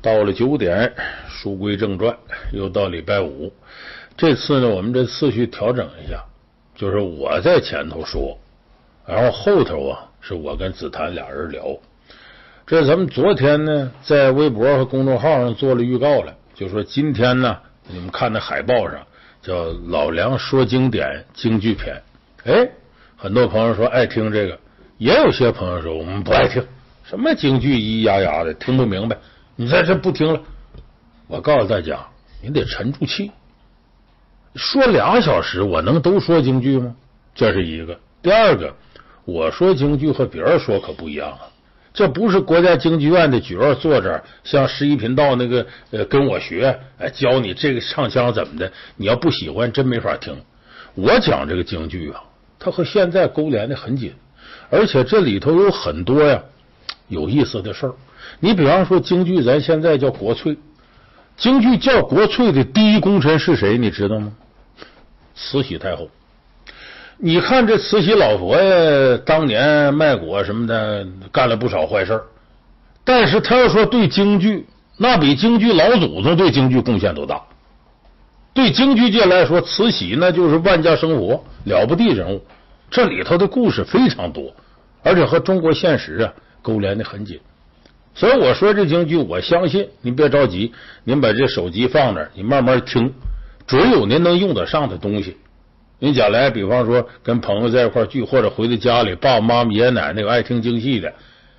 到了九点，书归正传，又到礼拜五。这次呢，我们这次序调整一下，就是我在前头说，然后后头啊是我跟紫檀俩人聊。这咱们昨天呢，在微博和公众号上做了预告了，就说今天呢，你们看那海报上叫“老梁说经典京剧篇”。哎，很多朋友说爱听这个，也有些朋友说我们不爱听，什么京剧咿咿呀呀的，听不明白。你在这不听了，我告诉大家，你得沉住气。说两小时，我能都说京剧吗？这是一个。第二个，我说京剧和别人说可不一样啊。这不是国家京剧院的角儿坐这儿，像十一频道那个呃跟我学，哎教你这个唱腔怎么的。你要不喜欢，真没法听。我讲这个京剧啊，它和现在勾连的很紧，而且这里头有很多呀有意思的事儿。你比方说京剧，咱现在叫国粹。京剧叫国粹的第一功臣是谁？你知道吗？慈禧太后。你看这慈禧老佛爷当年卖国什么的，干了不少坏事但是他要说对京剧，那比京剧老祖宗对京剧贡献都大。对京剧界来说，慈禧那就是万家生活了不地人物。这里头的故事非常多，而且和中国现实啊勾连的很紧。所以我说这京剧，我相信您别着急，您把这手机放那，你慢慢听，准有您能用得上的东西。您将来比方说跟朋友在一块聚，或者回到家里，爸爸妈妈、爷爷奶奶有爱听京戏的，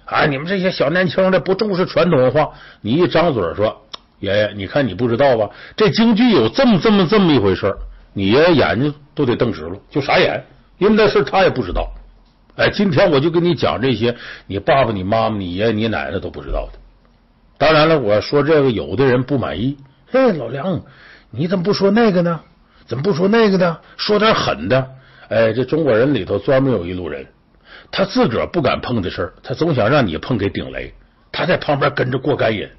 啊，你们这些小年轻的不重视传统文化，你一张嘴说，爷爷，你看你不知道吧？这京剧有这么这么这么一回事你爷爷眼睛都得瞪直了，就傻眼，因为那事他也不知道。哎，今天我就跟你讲这些，你爸爸、你妈妈、你爷爷、你奶奶都不知道的。当然了，我说这个，有的人不满意。哎，老梁，你怎么不说那个呢？怎么不说那个呢？说点狠的。哎，这中国人里头专门有一路人，他自个儿不敢碰的事儿，他总想让你碰给顶雷，他在旁边跟着过干瘾。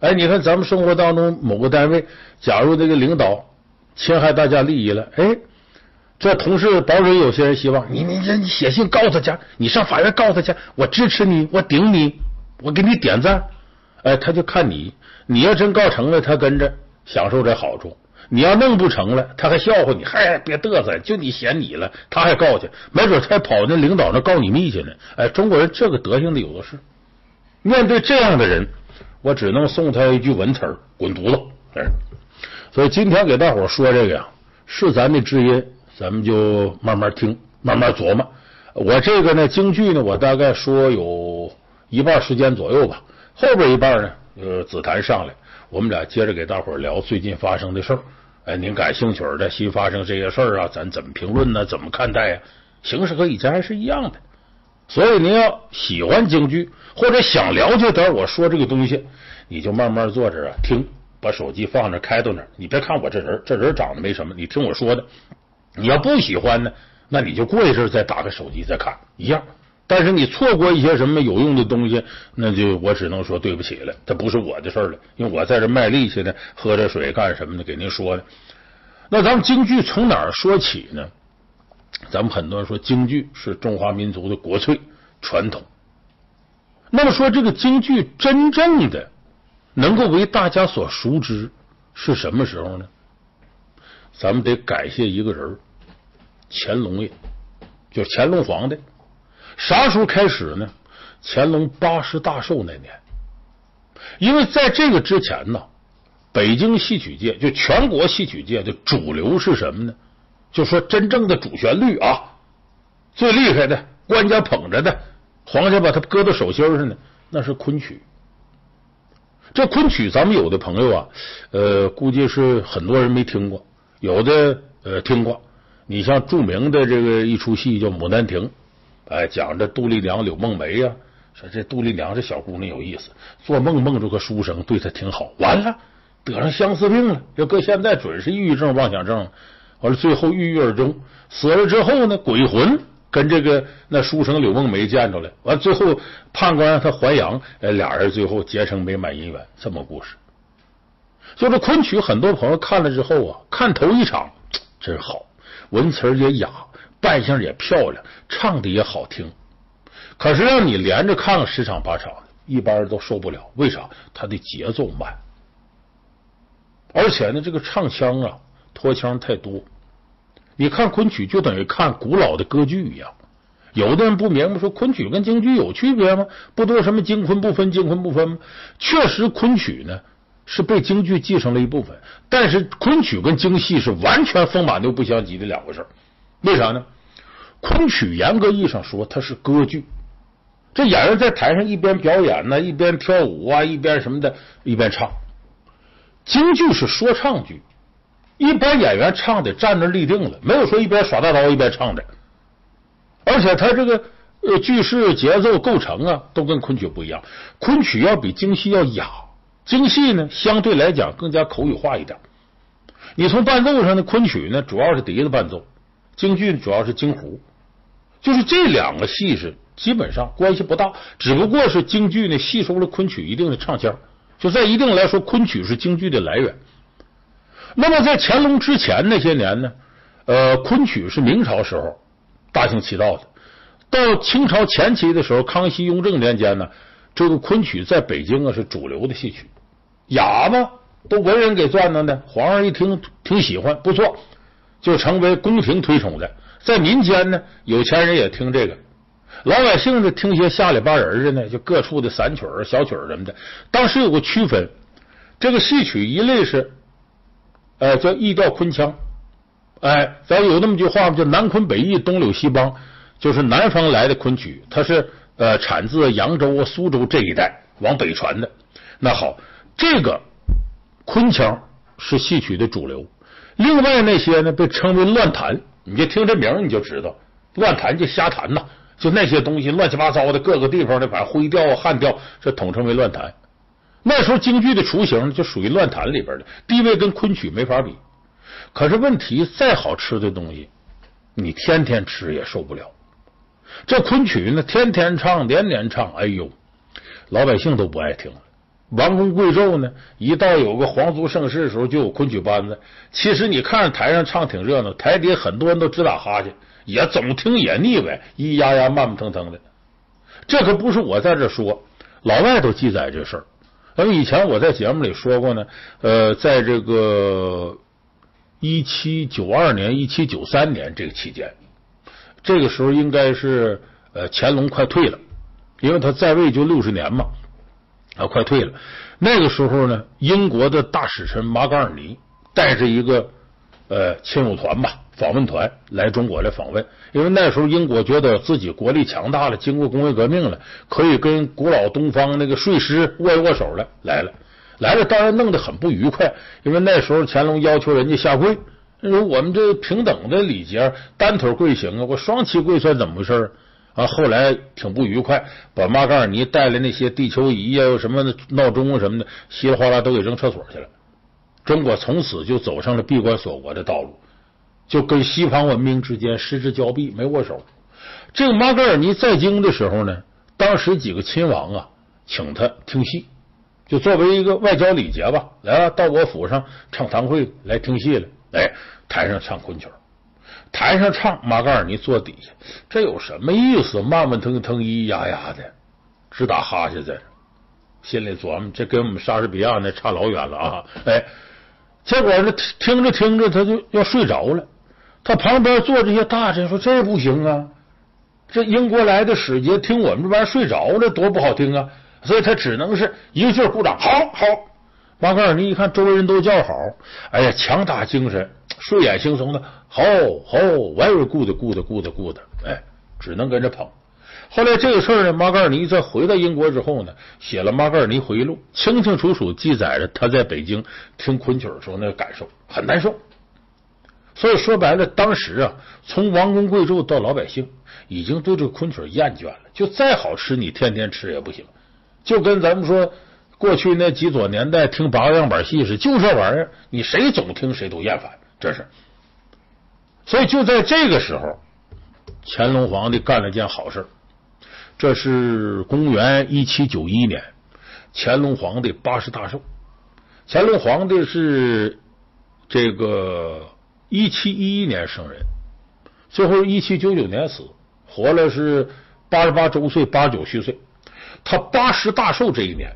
哎，你看咱们生活当中某个单位，假如这个领导侵害大家利益了，哎。这同事保准有些人希望你你你写信告他去，你上法院告他去，我支持你，我顶你，我给你点赞。哎，他就看你，你要真告成了，他跟着享受这好处；你要弄不成了，他还笑话你，嗨，别嘚瑟，就你嫌你了，他还告去，没准他跑那领导那告你密去呢。哎，中国人这个德行的有的是。面对这样的人，我只能送他一句文词儿：滚犊子！哎，所以今天给大伙说这个呀，是咱的知音。咱们就慢慢听，慢慢琢磨。我这个呢，京剧呢，我大概说有一半时间左右吧。后边一半呢，呃，紫檀上来，我们俩接着给大伙聊最近发生的事儿。哎，您感兴趣的新发生这些事儿啊，咱怎么评论呢？怎么看待呀？形式和以前还是一样的。所以您要喜欢京剧，或者想了解点我说这个东西，你就慢慢坐着啊听，把手机放那开到那儿。你别看我这人，这人长得没什么，你听我说的。你要不喜欢呢，那你就过一阵再打开手机再看一样。但是你错过一些什么有用的东西，那就我只能说对不起了，这不是我的事了，因为我在这卖力气呢，喝着水干什么的，给您说的。那咱们京剧从哪儿说起呢？咱们很多人说京剧是中华民族的国粹传统。那么说这个京剧真正的能够为大家所熟知是什么时候呢？咱们得感谢一个人，乾隆爷，就乾隆皇帝。啥时候开始呢？乾隆八十大寿那年。因为在这个之前呢，北京戏曲界就全国戏曲界的主流是什么呢？就说真正的主旋律啊，最厉害的，官家捧着的，皇家把它搁到手心上呢，那是昆曲。这昆曲，咱们有的朋友啊，呃，估计是很多人没听过。有的呃听过，你像著名的这个一出戏叫《牡丹亭》，哎，讲这杜丽娘、柳梦梅呀。说这杜丽娘这小姑娘有意思，做梦梦着个书生对她挺好，完了得上相思病了。要搁现在准是抑郁症、妄想症。完了最后郁郁而终，死了之后呢，鬼魂跟这个那书生柳梦梅见着了。完最后判官让他还阳，哎，俩人最后结成美满姻缘。这么故事。就这昆曲，很多朋友看了之后啊，看头一场 真好，文词也雅，扮相也漂亮，唱的也好听。可是让你连着看个十场八场的，一般人都受不了。为啥？他的节奏慢，而且呢，这个唱腔啊，拖腔太多。你看昆曲就等于看古老的歌剧一样。有的人不明白，说昆曲跟京剧有区别吗？不都什么京昆不分，京昆不分吗？确实，昆曲呢是被京剧继承了一部分，但是昆曲跟京戏是完全风马牛不相及的两回事。为啥呢？昆曲严格意义上说，它是歌剧，这演员在台上一边表演呢，一边跳舞啊，一边什么的，一边唱。京剧是说唱剧，一般演员唱的站那立定了，没有说一边耍大刀一边唱的。而且他这个呃句式、节奏、构成啊，都跟昆曲不一样。昆曲要比京戏要雅，京戏呢相对来讲更加口语化一点。你从伴奏上呢，昆曲呢主要是笛子伴奏，京剧主要是京胡，就是这两个戏是基本上关系不大，只不过是京剧呢吸收了昆曲一定的唱腔，就在一定来说，昆曲是京剧的来源。那么在乾隆之前那些年呢，呃，昆曲是明朝时候。大行其道的，到清朝前期的时候，康熙、雍正年间呢，这个昆曲在北京啊是主流的戏曲，哑巴都文人给赚的呢，皇上一听挺喜欢，不错，就成为宫廷推崇的。在民间呢，有钱人也听这个，老百姓呢听些下里巴人的呢，就各处的散曲儿、小曲儿什么的。当时有个区分，这个戏曲一类是，呃，叫异调昆腔。哎，咱有那么句话吗？叫南昆北弋，东柳西梆，就是南方来的昆曲，它是呃产自扬州、苏州这一带往北传的。那好，这个昆腔是戏曲的主流。另外那些呢，被称为乱弹。你就听这名你就知道，乱弹就瞎弹呐，就那些东西乱七八糟的，各个地方的反正灰调啊、汉调，这统称为乱弹。那时候京剧的雏形就属于乱弹里边的，地位跟昆曲没法比。可是问题，再好吃的东西，你天天吃也受不了。这昆曲呢，天天唱，年年唱，哎呦，老百姓都不爱听了。王公贵胄呢，一到有个皇族盛世的时候，就有昆曲班子。其实你看着台上唱挺热闹，台底下很多人都直打哈欠，也总听也腻歪，咿呀呀，慢慢腾腾的。这可不是我在这说，老外都记载这事儿。咱们以前我在节目里说过呢，呃，在这个。一七九二年、一七九三年这个期间，这个时候应该是呃乾隆快退了，因为他在位就六十年嘛，啊快退了。那个时候呢，英国的大使臣马戛尔尼带着一个呃亲友团吧，访问团来中国来访问，因为那时候英国觉得自己国力强大了，经过工业革命了，可以跟古老东方那个睡狮握一握手了，来了。来了，当然弄得很不愉快，因为那时候乾隆要求人家下跪，说我们这平等的礼节，单腿跪行啊，我双膝跪算怎么回事啊？后来挺不愉快，把马格尔尼带来那些地球仪啊、什么闹钟啊什么的，稀里哗啦都给扔厕所去了。中国从此就走上了闭关锁国的道路，就跟西方文明之间失之交臂，没握手。这个马格尔尼在京的时候呢，当时几个亲王啊，请他听戏。就作为一个外交礼节吧，来了到我府上唱堂会来听戏了。哎，台上唱昆曲，台上唱马格尔尼坐底下，这有什么意思？慢慢腾腾，咿咿呀呀的，直打哈欠在，心里琢磨，这跟我们莎士比亚那差老远了啊！哎，结果呢，听着听着他就要睡着了。他旁边坐这些大臣说：“这不行啊，这英国来的使节听我们这玩意睡着了，多不好听啊！”所以他只能是一个劲鼓掌，好好。马格尔尼一看周围人都叫好，哎呀，强打精神，睡眼惺忪的，好好，very good，good，good，good，哎，只能跟着捧。后来这个事儿呢，马格尔尼在回到英国之后呢，写了《马格尔尼回忆录》，清清楚楚记载着他在北京听昆曲的时候那个感受，很难受。所以说白了，当时啊，从王公贵胄到老百姓，已经对这个昆曲厌倦了，就再好吃，你天天吃也不行。就跟咱们说，过去那几左年代听八个样板戏似的，就这玩意儿，你谁总听谁都厌烦，这是。所以就在这个时候，乾隆皇帝干了件好事。这是公元一七九一年，乾隆皇帝八十大寿。乾隆皇帝是这个一七一一年生人，最后一七九九年死，活了是八十八周岁，八九虚岁。他八十大寿这一年，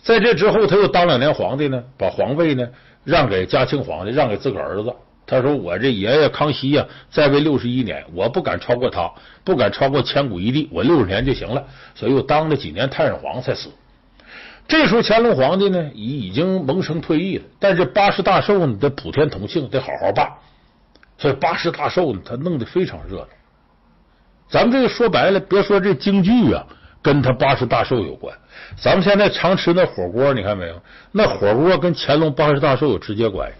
在这之后他又当两年皇帝呢，把皇位呢让给嘉庆皇帝，让给自个儿子。他说：“我这爷爷康熙呀，在位六十一年，我不敢超过他，不敢超过千古一帝，我六十年就行了。所以又当了几年太上皇才死。这时候乾隆皇帝呢，已已经萌生退役了，但是八十大寿呢，得普天同庆，得好好办。所以八十大寿呢，他弄得非常热闹。咱们这个说白了，别说这京剧啊，跟他八十大寿有关。咱们现在常吃那火锅，你看没有？那火锅跟乾隆八十大寿有直接关系。”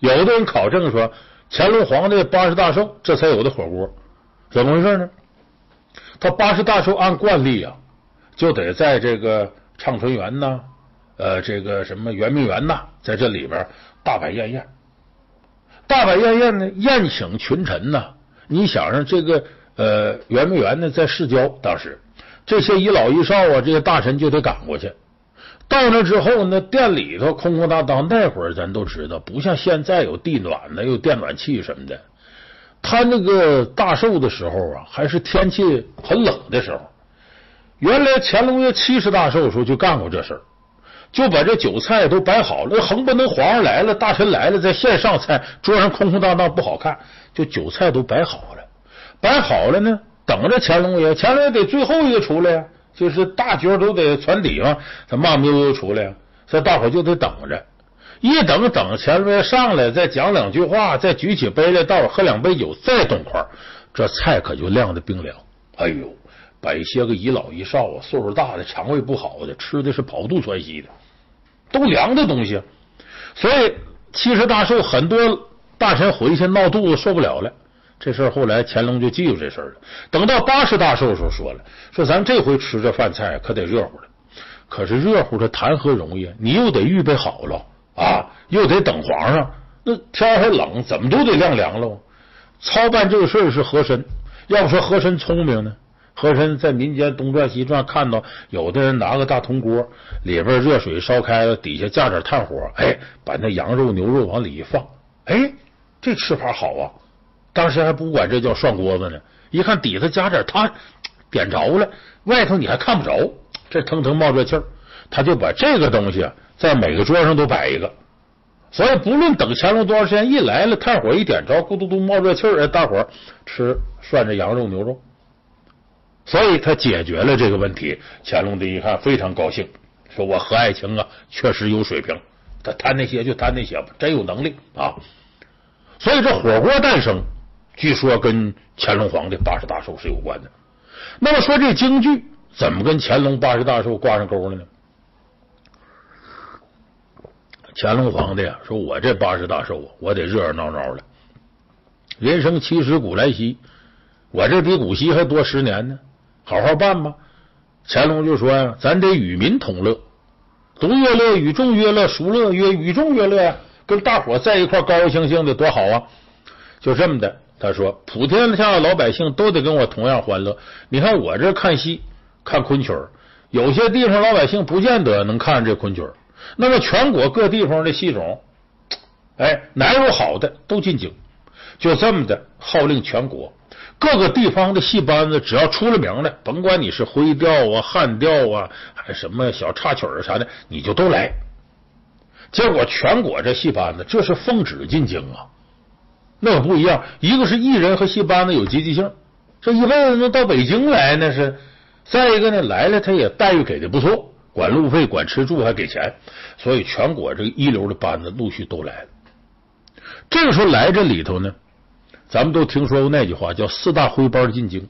有的人考证说，乾隆皇帝八十大寿，这才有的火锅，怎么回事呢？他八十大寿按惯例啊，就得在这个畅春园呐，呃，这个什么圆明园呐，在这里边大摆宴宴，大摆宴宴呢，宴请群臣呐。你想想这个呃圆明园呢，在市郊，当时这些一老一少啊，这些大臣就得赶过去。到那之后，那店里头空空荡荡。那会儿咱都知道，不像现在有地暖呢，有电暖气什么的。他那个大寿的时候啊，还是天气很冷的时候。原来乾隆爷七十大寿的时候就干过这事，就把这酒菜都摆好了。横不能皇上来了，大臣来了，在线上菜，桌上空空荡荡不好看，就酒菜都摆好了，摆好了呢，等着乾隆爷。乾隆爷得最后一个出来呀。就是大角都得传底嘛，他慢慢悠悠出来，所以大伙就得等着，一等等乾隆爷上来，再讲两句话，再举起杯来，倒喝两杯酒，再动筷，这菜可就晾的冰凉。哎呦，摆些个一老一少啊，岁数大的、肠胃不好的，吃的是跑肚窜稀的，都凉的东西。所以七十大寿，很多大臣回去闹肚子受不了了。这事儿后来乾隆就记住这事儿了。等到八十大寿的时候，说了说咱这回吃这饭菜可得热乎了。可是热乎的谈何容易？你又得预备好了啊，又得等皇上。那天还冷，怎么都得晾凉了。操办这个事儿是和珅。要不说和珅聪明呢？和珅在民间东转西转，看到有的人拿个大铜锅，里边热水烧开了，底下架点炭火，哎，把那羊肉、牛肉往里一放，哎，这吃法好啊。当时还不管这叫涮锅子呢，一看底下加点炭，点着了，外头你还看不着，这腾腾冒热气儿，他就把这个东西在每个桌上都摆一个，所以不论等乾隆多长时间，一来了炭火一点着，咕嘟嘟冒热气儿，大伙儿吃涮着羊肉牛肉，所以他解决了这个问题。乾隆帝一看非常高兴，说我何爱卿啊，确实有水平，他贪那些就贪那些吧，真有能力啊，所以这火锅诞生。据说跟乾隆皇帝八十大寿是有关的。那么说这京剧怎么跟乾隆八十大寿挂上钩了呢？乾隆皇帝啊，说我这八十大寿啊，我得热热闹闹的。人生七十古来稀，我这比古稀还多十年呢，好好办吧。乾隆就说呀，咱得与民同乐，独乐乐，与众乐乐，孰乐曰与众乐乐呀？跟大伙在一块高高兴兴的多好啊！就这么的。他说：“普天下的老百姓都得跟我同样欢乐。你看我这看戏看昆曲，有些地方老百姓不见得能看这昆曲。那么全国各地方的戏种，哎，哪有好的都进京。就这么的号令全国各个地方的戏班子，只要出了名的，甭管你是徽调啊、汉调啊，还什么小插曲啊啥的，你就都来。结果全国这戏班子，这是奉旨进京啊。”那可不一样，一个是艺人和戏班子有积极性，这一辈子能到北京来那是；再一个呢，来了他也待遇给的不错，管路费、管吃住还给钱，所以全国这个一流的班子陆续都来了。这个时候来这里头呢，咱们都听说过那句话，叫四大徽班进京。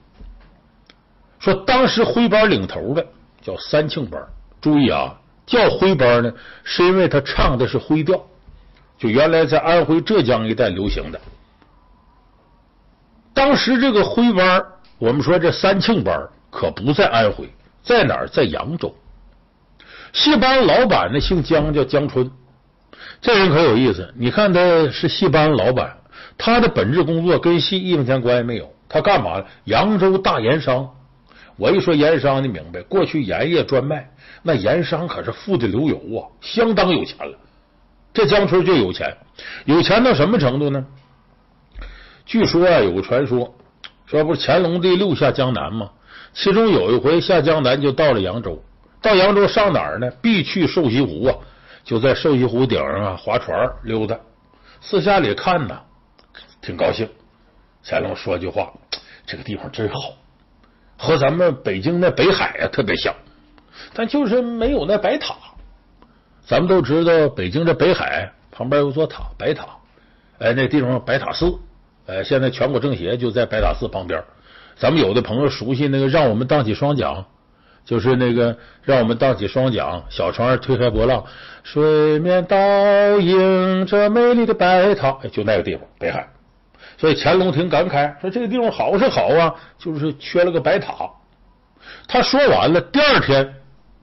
说当时徽班领头的叫三庆班，注意啊，叫徽班呢，是因为他唱的是徽调，就原来在安徽、浙江一带流行的。当时这个徽班，我们说这三庆班可不在安徽，在哪儿？在扬州。戏班老板呢姓江，叫江春。这人可有意思，你看他是戏班老板，他的本质工作跟戏一分钱关系没有。他干嘛？扬州大盐商。我一说盐商，你明白？过去盐业专卖，那盐商可是富的流油啊，相当有钱了。这江春就有钱，有钱到什么程度呢？据说啊，有个传说，说不是乾隆帝六下江南吗？其中有一回下江南就到了扬州，到扬州上哪儿呢？必去瘦西湖啊，就在瘦西湖顶上啊划船溜达，四下里看呢，挺高兴。乾隆说句话：“这个地方真好，和咱们北京那北海啊特别像，但就是没有那白塔。咱们都知道，北京这北海旁边有座塔，白塔。哎，那地方白塔寺，呃，现在全国政协就在白塔寺旁边。咱们有的朋友熟悉那个，让我们荡起双桨，就是那个让我们荡起双桨，小船推开波浪，水面倒映着美丽的白塔，就那个地方，北海。”所以乾隆挺感慨，说这个地方好是好啊，就是缺了个白塔。他说完了，第二天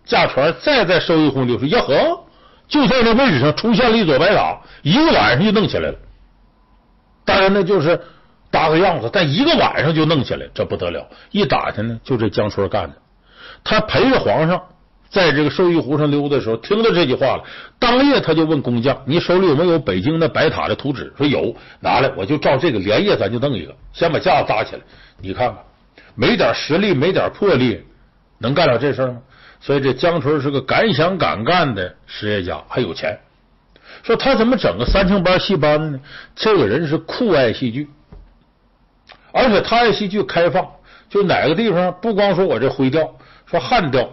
驾船再在收益湖里说：“呀呵，就在那位置上出现了一座白塔，一个晚上就弄起来了。当然那就是搭个样子，但一个晚上就弄起来，这不得了！一打听呢，就这江春干的，他陪着皇上。”在这个寿玉湖上溜的时候，听到这句话了。当夜他就问工匠：“你手里有没有北京的白塔的图纸？”说有，拿来，我就照这个连夜咱就弄一个。先把架子搭起来，你看看，没点实力，没点魄力，能干了这事吗？所以这江春是个敢想敢干的实业家，还有钱。说他怎么整个三清班戏班子呢？这个人是酷爱戏剧，而且他爱戏剧开放，就哪个地方不光说我这徽调，说汉调。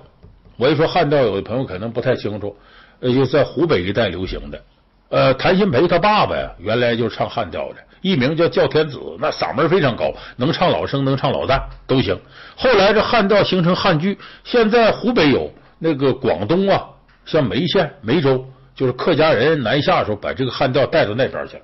我一说汉调，有的朋友可能不太清楚，呃，就在湖北一带流行的。呃，谭鑫培他爸爸呀，原来就唱汉调的，艺名叫叫天子，那嗓门非常高，能唱老生，能唱老旦都行。后来这汉调形成汉剧，现在湖北有，那个广东啊，像梅县、梅州，就是客家人南下的时候，把这个汉调带到那边去了。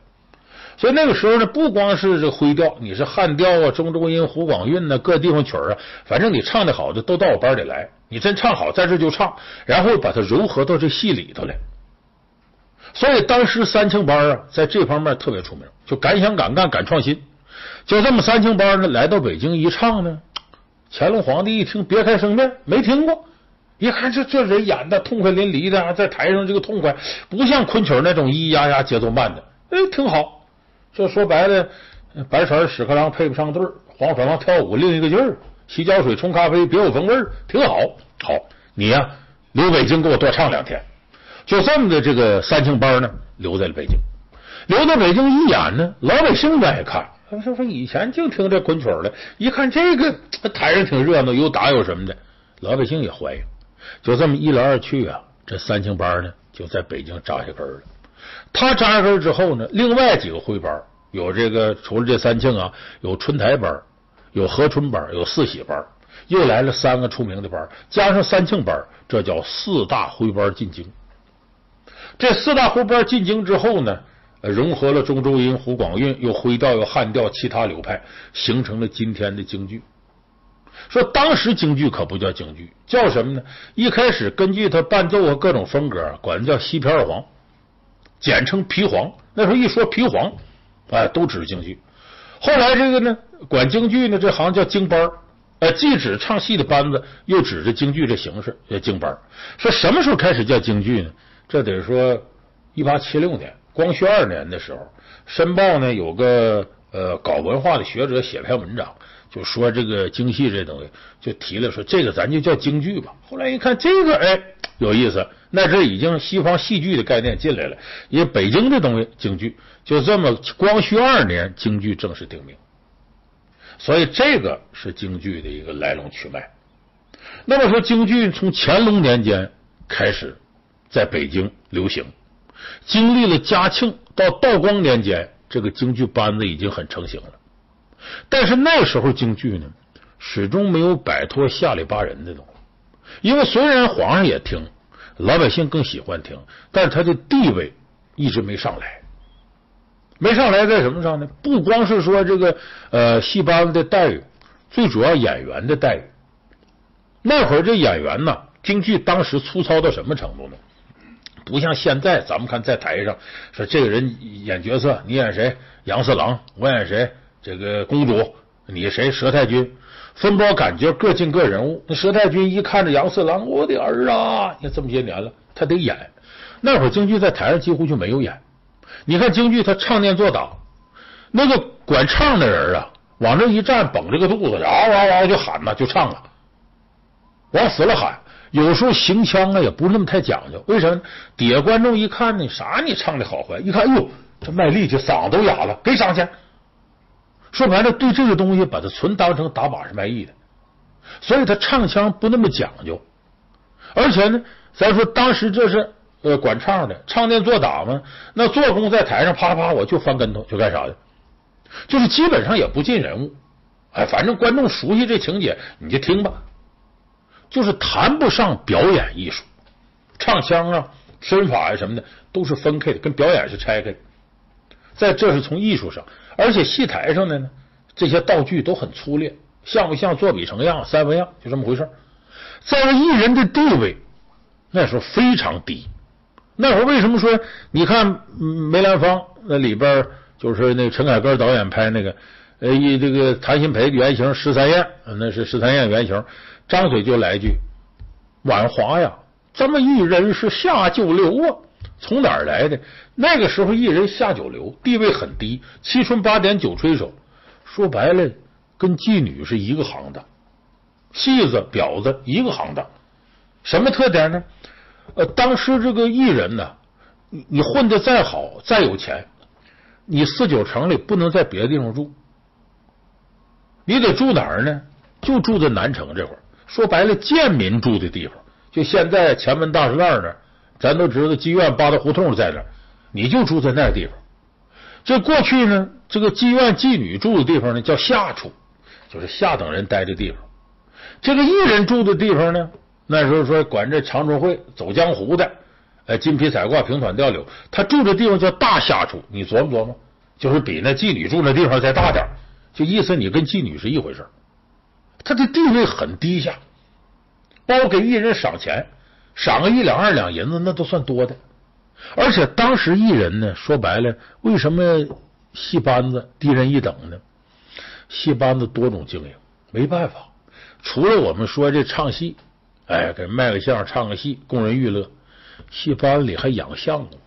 所以那个时候呢，不光是这徽调，你是汉调啊、中州音、湖广韵呢，各地方曲啊，反正你唱的好的都到我班里来。你真唱好，在这就唱，然后把它糅合到这戏里头来。所以当时三清班啊，在这方面特别出名，就敢想敢干、敢创新。就这么三清班呢，来到北京一唱呢，乾隆皇帝一听，别开生面，没听过。一看这这人演的痛快淋漓的，在台上这个痛快，不像昆曲那种咿咿呀呀节奏慢的，哎，挺好。这说白了，白船屎壳郎配不上对儿，黄鼠狼跳舞另一个劲儿。洗脚水冲咖啡别有风味儿，挺好。好，你呀留北京给我多唱两天。就这么的这个三庆班呢，留在了北京。留在北京一演呢，老百姓不爱看。他说说以前净听这昆曲的，一看这个台上挺热闹，有打有什么的，老百姓也欢迎。就这么一来二去啊，这三清班呢就在北京扎下根了。他扎下根之后呢，另外几个徽班有这个，除了这三庆啊，有春台班。有和春班，有四喜班，又来了三个出名的班，加上三庆班，这叫四大徽班进京。这四大徽班进京之后呢，融合了中州音、湖广韵，又徽调又汉调，其他流派，形成了今天的京剧。说当时京剧可不叫京剧，叫什么呢？一开始根据他伴奏和各种风格，管叫西皮二黄，简称皮黄。那时候一说皮黄，哎，都指京剧。后来这个呢，管京剧呢这行叫京班儿，呃，既指唱戏的班子，又指着京剧这形式叫京班。说什么时候开始叫京剧呢？这得说一八七六年，光绪二年的时候，《申报》呢有个呃搞文化的学者写了篇文章，就说这个京戏这东西，就提了说这个咱就叫京剧吧。后来一看这个哎有意思，那这已经西方戏剧的概念进来了，因为北京这东西京剧。就这么，光绪二年，京剧正式定名，所以这个是京剧的一个来龙去脉。那么说，京剧从乾隆年间开始在北京流行，经历了嘉庆到道光年间，这个京剧班子已经很成型了。但是那时候京剧呢，始终没有摆脱下里巴人的东西，因为虽然皇上也听，老百姓更喜欢听，但是他的地位一直没上来。没上来在什么上呢？不光是说这个呃戏班子的待遇，最主要演员的待遇。那会儿这演员呢，京剧当时粗糙到什么程度呢？不像现在，咱们看在台上说这个人演角色，你演谁？杨四郎，我演谁？这个公主，你谁？佘太君，分包感觉，各尽各人物。那佘太君一看着杨四郎，我的儿啊！你看这么些年了，他得演。那会儿京剧在台上几乎就没有演。你看京剧，他唱念做打，那个管唱的人啊，往那一站，绷着个肚子，嗷嗷嗷就喊呐，就唱了，往死了喊。有时候行腔啊，也不是那么太讲究。为什么？底下观众一看呢，啥你唱的好坏？一看，哎呦，这卖力气，嗓子都哑了，给赏钱。说白了，对这个东西，把它纯当成打靶是卖艺的，所以他唱腔不那么讲究。而且呢，咱说当时这是呃管唱的，唱念做打嘛，那做工在台上啪啪，我就翻跟头，就干啥的，就是基本上也不进人物。哎，反正观众熟悉这情节，你就听吧。就是谈不上表演艺术，唱腔啊、身法呀什么的都是分开的，跟表演是拆开的。在这是从艺术上，而且戏台上的呢，这些道具都很粗劣，像不像作比成样、三分样，就这么回事。在艺人的地位那时候非常低。那会儿为什么说你看梅兰芳那里边就是那陈凯歌导演拍那个呃，一这个谭鑫培原型十三燕，那是十三燕原型。张嘴就来一句：“婉华呀，这么艺人是下九流啊，从哪儿来的？那个时候艺人下九流，地位很低，七春八点九吹手，说白了跟妓女是一个行当，戏子婊子一个行当。什么特点呢？呃，当时这个艺人呢，你你混的再好再有钱，你四九城里不能在别的地方住，你得住哪儿呢？就住在南城这块儿。”说白了，贱民住的地方，就现在前门大栅栏那儿，咱都知道妓院八大胡同在这儿，你就住在那地方。这过去呢，这个妓院妓女住的地方呢，叫下处，就是下等人待的地方。这个艺人住的地方呢，那时候说管这长春会走江湖的，哎，金皮彩褂、平团吊柳，他住的地方叫大下处。你琢磨琢磨，就是比那妓女住那地方再大点就意思你跟妓女是一回事他的地位很低下，包给艺人赏钱，赏个一两二两银子那都算多的。而且当时艺人呢，说白了，为什么戏班子低人一等呢？戏班子多种经营，没办法。除了我们说这唱戏，哎，给卖个相、唱个戏，供人娱乐，戏班里还养相公。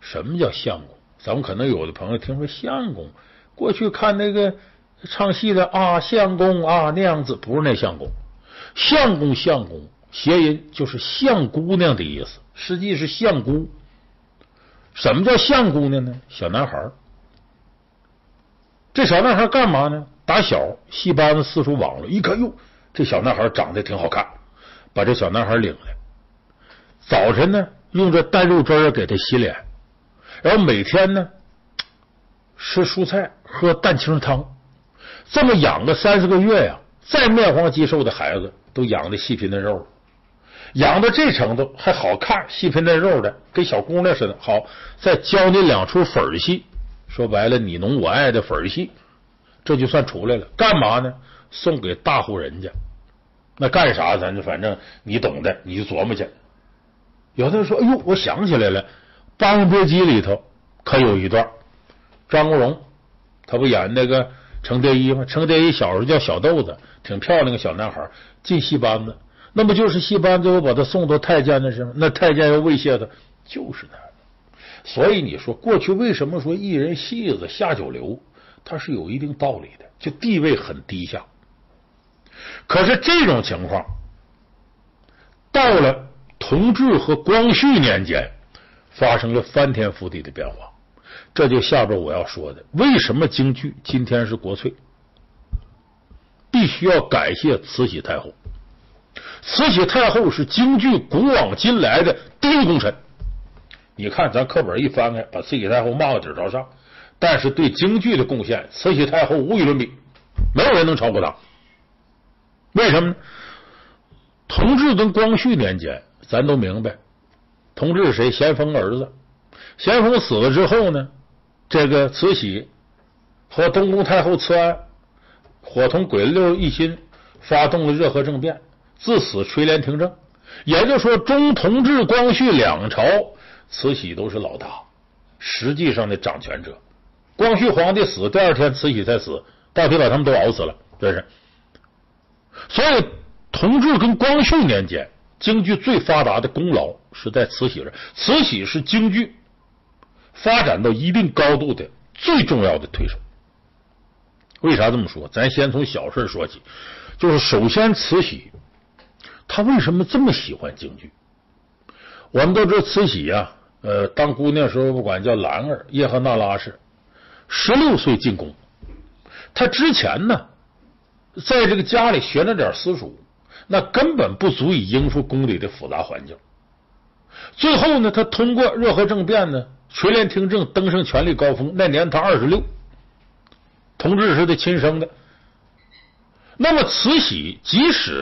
什么叫相公？咱们可能有的朋友听说相公，过去看那个。唱戏的啊，相公啊，那样子不是那相公，相公相公谐音就是相姑娘的意思，实际是相姑。什么叫相姑娘呢？小男孩这小男孩干嘛呢？打小戏班子四处网络，一看哟，这小男孩长得挺好看，把这小男孩领来。早晨呢，用这淡肉汁给他洗脸，然后每天呢吃蔬菜，喝蛋清汤。这么养个三四个月呀，再面黄肌瘦的孩子都养的细皮嫩肉，养到这程度还好看，细皮嫩肉的跟小姑娘似的。好，再教你两出粉戏，说白了你侬我爱的粉戏，这就算出来了。干嘛呢？送给大户人家。那干啥？咱就反正你懂的，你就琢磨去。有的人说：“哎呦，我想起来了，《霸王别姬》里头可有一段，张国荣他不演那个。程蝶衣吗？程蝶衣小时候叫小豆子，挺漂亮个小男孩，进戏班子，那不就是戏班子又把他送到太监那是吗？那太监要猥亵他，就是那。所以你说过去为什么说艺人戏子下九流？他是有一定道理的，就地位很低下。可是这种情况到了同治和光绪年间，发生了翻天覆地的变化。这就下边我要说的，为什么京剧今天是国粹？必须要感谢慈禧太后。慈禧太后是京剧古往今来的第一功臣。你看，咱课本一翻开，把慈禧太后骂个底朝上，但是对京剧的贡献，慈禧太后无与伦比，没有人能超过她。为什么呢？同治跟光绪年间，咱都明白，同治是谁？咸丰儿子。咸丰死了之后呢？这个慈禧和东宫太后慈安，伙同鬼六一心，发动了热河政变，自此垂帘听政。也就是说，中同治、光绪两朝，慈禧都是老大，实际上的掌权者。光绪皇帝死第二天，慈禧才死，到底把他们都熬死了，这是。所以，同治跟光绪年间京剧最发达的功劳是在慈禧这，慈禧是京剧发展到一定高度的最重要的推手。为啥这么说？咱先从小事说起，就是首先慈禧他为什么这么喜欢京剧？我们都知道慈禧呀，呃，当姑娘时候不管叫兰儿，叶赫那拉氏，十六岁进宫，她之前呢，在这个家里学了点私塾。那根本不足以应付宫里的复杂环境。最后呢，他通过热河政变呢，垂帘听政，登上权力高峰。那年他二十六，同治是他亲生的。那么慈禧即使。